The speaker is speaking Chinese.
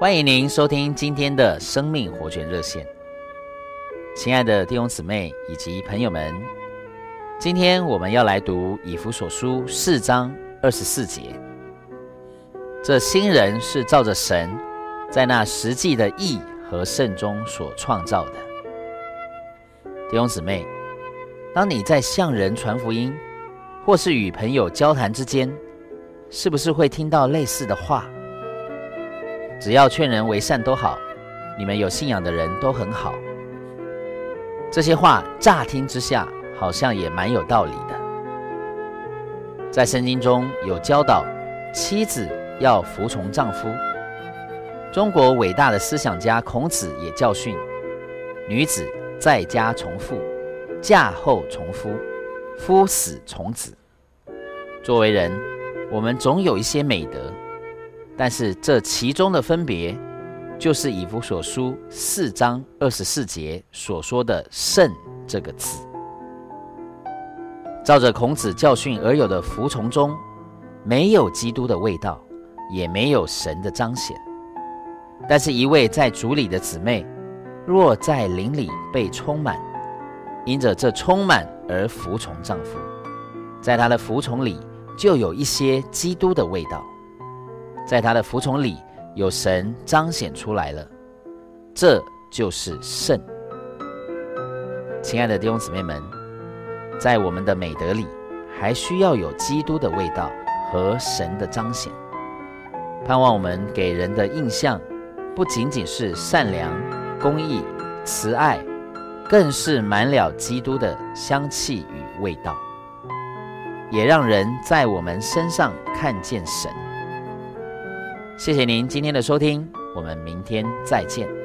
欢迎您收听今天的生命活泉热线，亲爱的弟兄姊妹以及朋友们，今天我们要来读以弗所书四章二十四节。这新人是照着神在那实际的义和圣中所创造的。弟兄姊妹，当你在向人传福音，或是与朋友交谈之间，是不是会听到类似的话？只要劝人为善都好，你们有信仰的人都很好。这些话乍听之下好像也蛮有道理的。在圣经中有教导，妻子要服从丈夫。中国伟大的思想家孔子也教训，女子在家从父，嫁后从夫，夫死从子。作为人，我们总有一些美德。但是这其中的分别，就是以弗所书四章二十四节所说的“圣”这个字。照着孔子教训而有的服从中，没有基督的味道，也没有神的彰显。但是，一位在主里的姊妹，若在灵里被充满，因着这充满而服从丈夫，在她的服从里就有一些基督的味道。在他的服从里，有神彰显出来了，这就是圣。亲爱的弟兄姊妹们，在我们的美德里，还需要有基督的味道和神的彰显。盼望我们给人的印象，不仅仅是善良、公义、慈爱，更是满了基督的香气与味道，也让人在我们身上看见神。谢谢您今天的收听，我们明天再见。